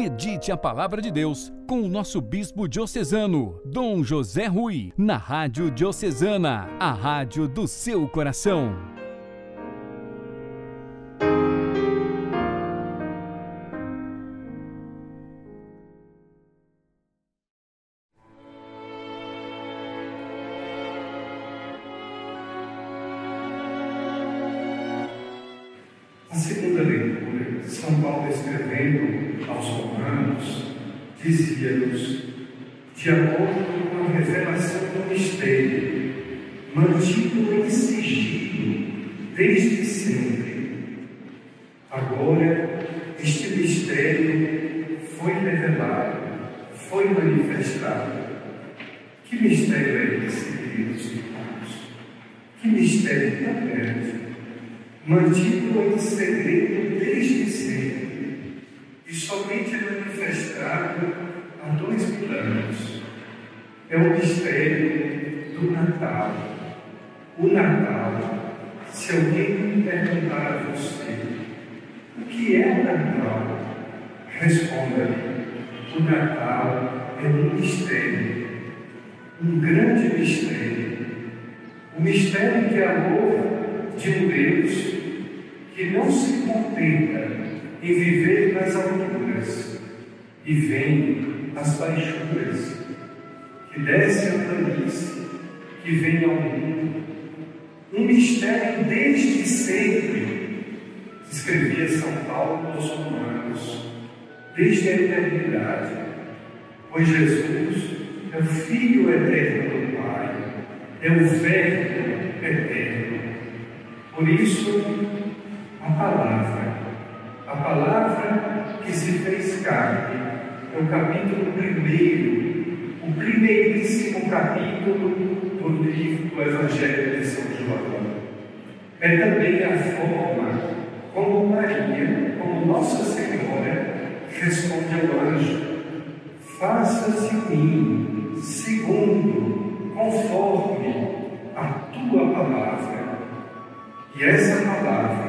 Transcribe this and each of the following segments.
Medite a palavra de Deus com o nosso bispo diocesano, Dom José Rui, na Rádio Diocesana, a rádio do seu coração. A segunda leitura, São Paulo escrevendo aos Romanos, dizia-nos, de acordo com a revelação do mistério, mantido em sigilo desde sempre. Agora, este mistério foi revelado, foi manifestado. Que mistério é esse, queridos irmãos? Que mistério tão grande! mantido em segredo desde sempre e somente manifestado há dois mil anos. É o mistério do Natal. O Natal, se alguém me perguntar a você, o que é o Natal? Responda, o Natal é um mistério, um grande mistério, o mistério de amor de um Deus que não se contenta em viver nas alturas e vem às baixuras, que desce a planície, que vem ao mundo. Um mistério desde sempre, escrevia São Paulo aos Romanos, desde a eternidade, pois Jesus é o Filho eterno do Pai, é o Verbo eterno. Por isso, a palavra, a palavra que se fez carne, é o capítulo primeiro, o primeiríssimo capítulo do livro do Evangelho de São João. É também a forma como Maria, como Nossa Senhora, responde ao anjo: Faça-se em mim, segundo, conforme a tua palavra. E essa palavra,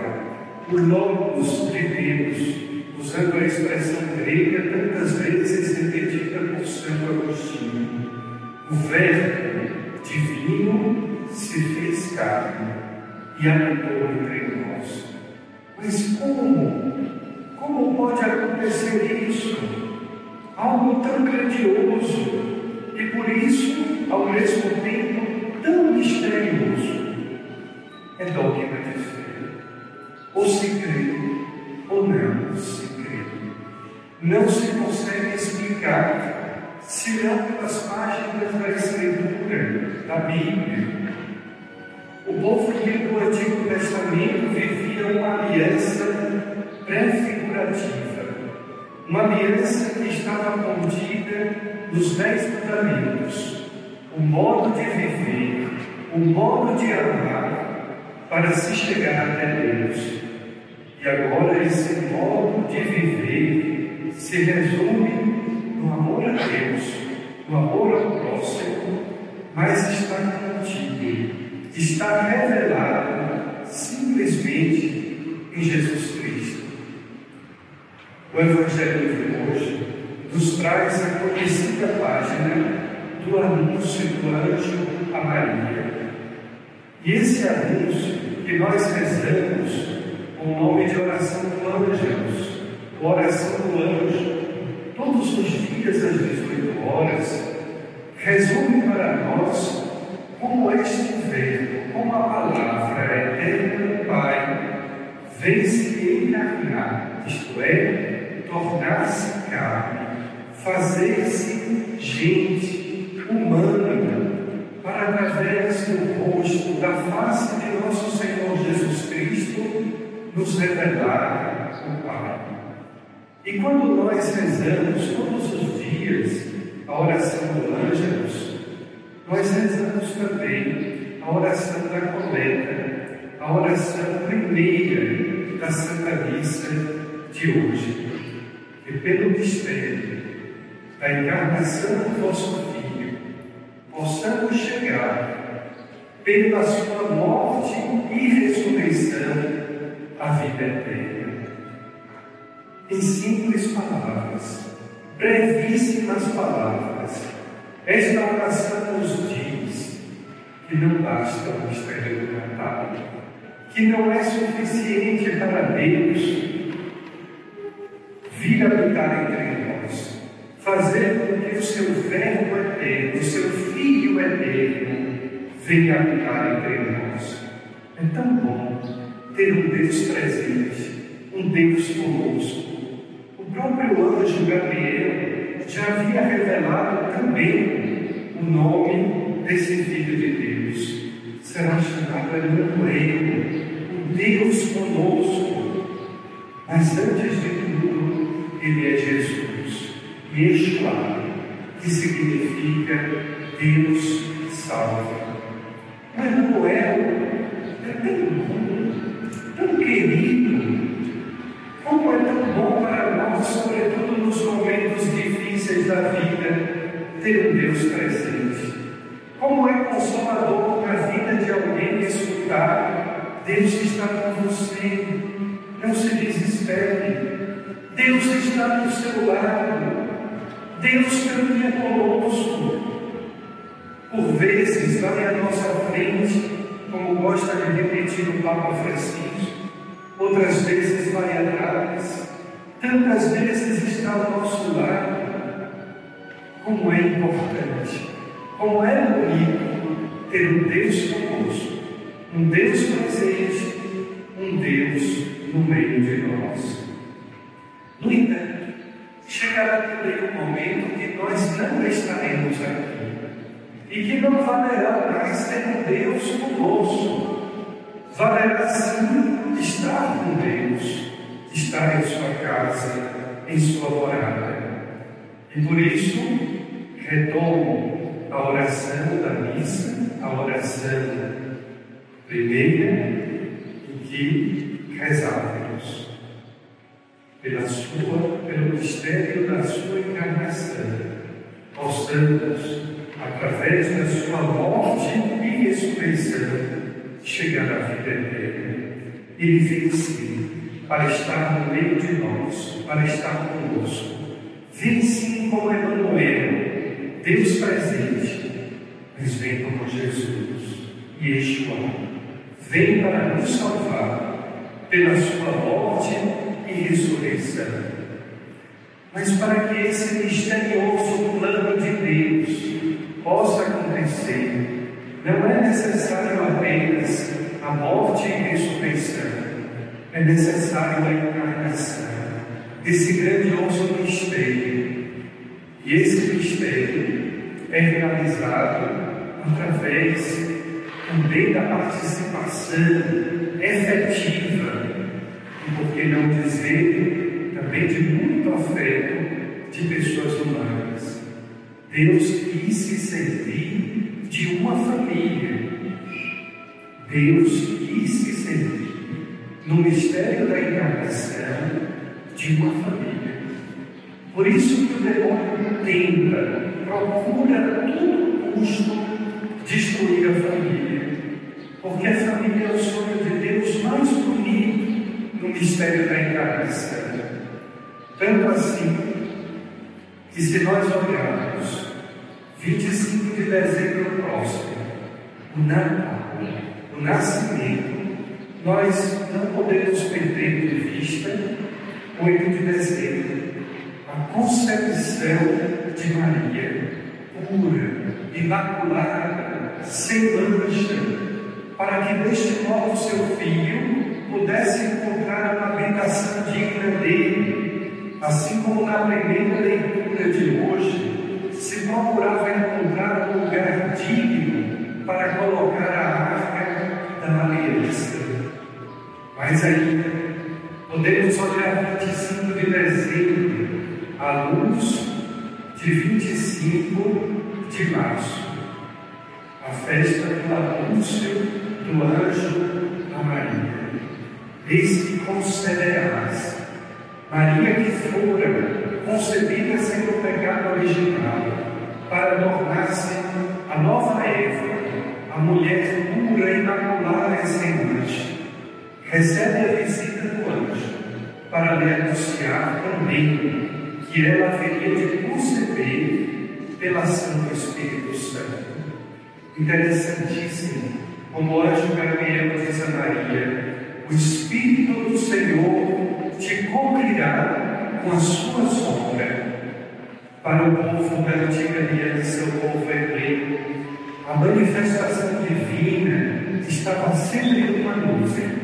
logos de Deus, usando a expressão grega tantas vezes repetida por Santo Agostinho, o Verbo divino se fez carne e habitou entre nós. Mas como? Como pode acontecer isso? Algo tão grandioso e por isso, ao mesmo tempo, tão misterioso. É dogma de fé. Ou se crê, ou não se crê. Não se consegue explicar, senão pelas páginas da Escritura, da Bíblia. O povo que no Antigo Testamento vivia uma aliança prefigurativa, uma aliança que estava contida nos Dez Mandamentos, o modo de viver, o modo de amar para se chegar até Deus. E agora esse modo de viver se resume no amor a Deus, no amor ao próximo, mas está contido, está revelado simplesmente em Jesus Cristo. O Evangelho de hoje nos traz a conhecida página do anúncio do anjo a Maria. E esse anúncio que nós rezamos com o nome de oração do anjos, oração do anjo, todos os dias às 18 horas, resume para nós como este verbo, como a palavra eterna do Pai, vem se encarnar, isto é, tornar-se carne, fazer-se gente humana, para através do rosto, da face de nosso Senhor Jesus Cristo, nos revelar o Pai. E quando nós rezamos todos os dias a oração do Ângelus, nós rezamos também a oração da coleta, a oração primeira da Santa Missa de hoje. E pelo mistério da encarnação do vosso Filho, possamos chegar, pela sua morte e ressurreição, à vida eterna. em simples palavras, brevíssimas palavras. Esta oração nos diz que não basta o mistério do Natal, que não é suficiente para Deus vir habitar entre nós, fazer com que o seu Verbo eterno, o seu Filho eterno, venha habitar entre nós. É tão bom ter um Deus presente, um Deus conosco. O próprio anjo Gabriel já havia revelado também o nome desse Filho de Deus. Será chamado Emmanuel, o Deus conosco. Mas antes de tudo, ele é Jesus, Yeshua, que significa Deus salva. Emmanuel é tão bom, bom para nós, sobretudo nos momentos difíceis da vida, ter um Deus presente. Como é consolador para a vida de alguém escutar: Deus está com você, não se desespere. Deus está do seu lado, Deus caminha conosco. Por vezes, vai à nossa frente como gosta de repetir o Papa Francisco, outras vezes vai atrás, tantas vezes está ao nosso lado. Como é importante, como é bonito ter um Deus conosco, um Deus presente, um Deus no meio de nós. No entanto, chegará também um momento que nós não estaremos aqui e que não valerá mais ter um Deus conosco. Valerá sim estar com Deus, estar em sua casa, em sua morada. E por isso, retomo a oração da missa, a oração primeira, em que rezávamos pela sua, pelo mistério da sua encarnação, possamos através da sua morte e ressurreição, chegar à vida eterna. Veio sim para estar no meio de nós, para estar conosco. Vem sim como Emmanuel, Deus presente, mas vem como Jesus, Yeshua. Vem para nos salvar pela sua morte e ressurreição. Mas para que esse misterioso plano de Deus possa acontecer, não é necessário apenas a morte e ressurreição, é necessário a encarnação desse grandioso mistério. E esse mistério é realizado através também da participação efetiva, e por que não dizer também de muito afeto de pessoas humanas. Deus quis se servir de uma família. Deus quis se servir no mistério da encarnação de uma família. Por isso que o demônio tenta, procura a todo custo destruir a família. Porque a família é o sonho de Deus mais bonito no mistério da encarnação. Tanto assim que se nós olharmos 25 de dezembro próximo, o Natal, o nascimento, nós não podemos perder de vista 8 de dezembro, a concepção de Maria, pura, imaculada, sem mancha, para que deste modo seu filho pudesse encontrar uma habitação digna dele, assim como na primeira leitura de hoje se procurava encontrar um lugar digno para colocar a arca da aliança. Mas ainda podemos olhar 25 de dezembro à luz de 25 de março, a festa do anúncio do anjo a Maria. Eis que concederás Maria que fora concebida sem o pecado original, para tornar-se a nova Eva, a mulher pura, imaculada e sem mancha. Recebe a visita do anjo, para me anunciar também que ela haveria de conceber pela ação do Espírito Santo. Interessantíssimo, como o anjo Gabriel diz a Maria, o Espírito do Senhor te cobrirá com a sua sombra. Para o povo da antiga aliança, o povo hebreu, a manifestação divina estava sempre numa nuvem.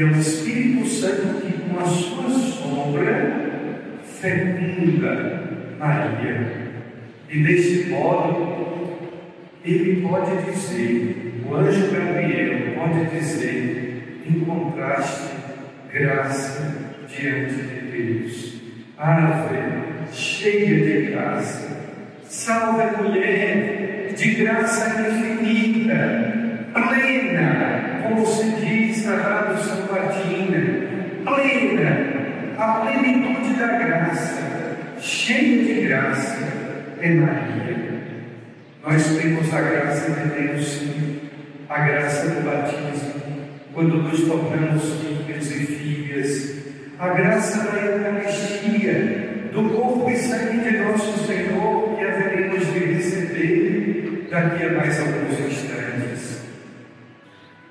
É o Espírito Santo que, com a sua sombra, fecunda Maria. E deste modo, ele pode dizer, o anjo Gabriel pode dizer, encontraste graça diante de Deus. Ave, cheia de graça, salve mulher, de graça infinita, plena, como se diz na Rádio São Martina, plena, a plenitude da graça, cheia de graça é Maria. Nós temos a graça de Deus, a graça do batismo, quando nos tornamos filhos e filhas, a graça da Eucaristia, do corpo e sangue de nosso Senhor, que haveremos de receber daqui a mais alguns instantes.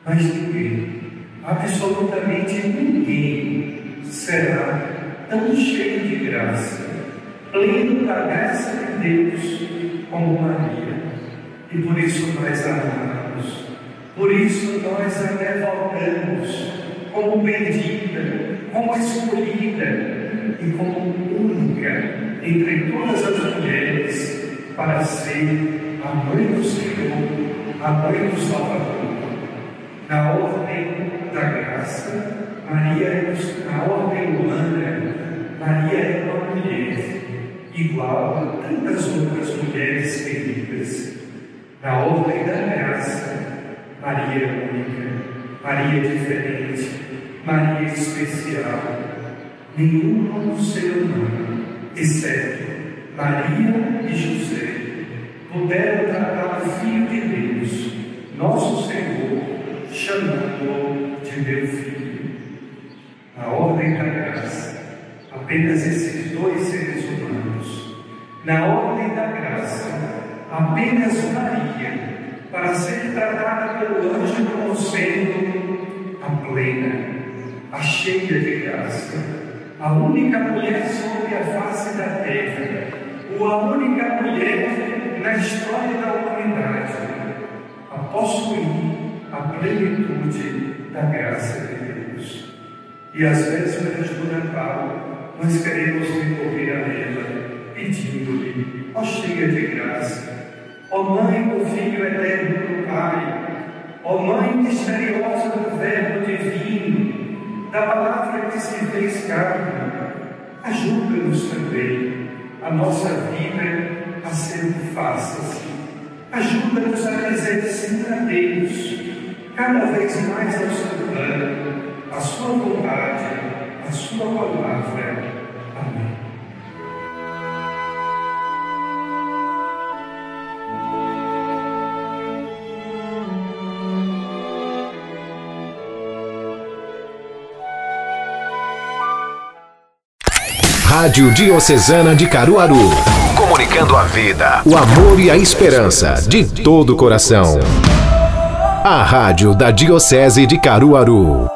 Mas ninguém, absolutamente ninguém, será tão cheio de graça pleno da graça de Deus, como Maria. E por isso nós amamos, por isso nós a devotamos como bendita, como escolhida e como única entre todas as mulheres para ser a mãe do Senhor, a mãe do Salvador. Na ordem da graça, Maria é na ordem humana, Maria é uma mulher igual a tantas outras mulheres queridas. Na ordem da graça, Maria é única, Maria é diferente, Maria é especial. Nenhum outro ser humano, exceto Maria e José, puderam tratar o Filho de Deus, nosso Senhor, chamando-o de meu Filho. Na ordem da graça, apenas esses dois seres humanos, na ordem da graça, apenas Maria, para ser tratada pelo anjo como sendo a plena, a cheia de graça, a única mulher sobre a face da terra, ou a única mulher na história da humanidade, a possuir a plenitude da graça de Deus. E às vésperas do Natal, nós queremos recorrer a ela, pedindo-lhe, ó cheia de graça, ó Mãe do Filho eterno do Pai, ó Mãe misteriosa do Verbo divino, da palavra que se fez carne, ajuda-nos também a nossa vida a ser faça-se. Ajuda-nos a dizer sim a Deus, cada vez mais ao seu plano, a sua vontade, a sua palavra. Amém. Rádio Diocesana de Caruaru. Comunicando a vida, o amor e a esperança de todo o coração. A Rádio da Diocese de Caruaru.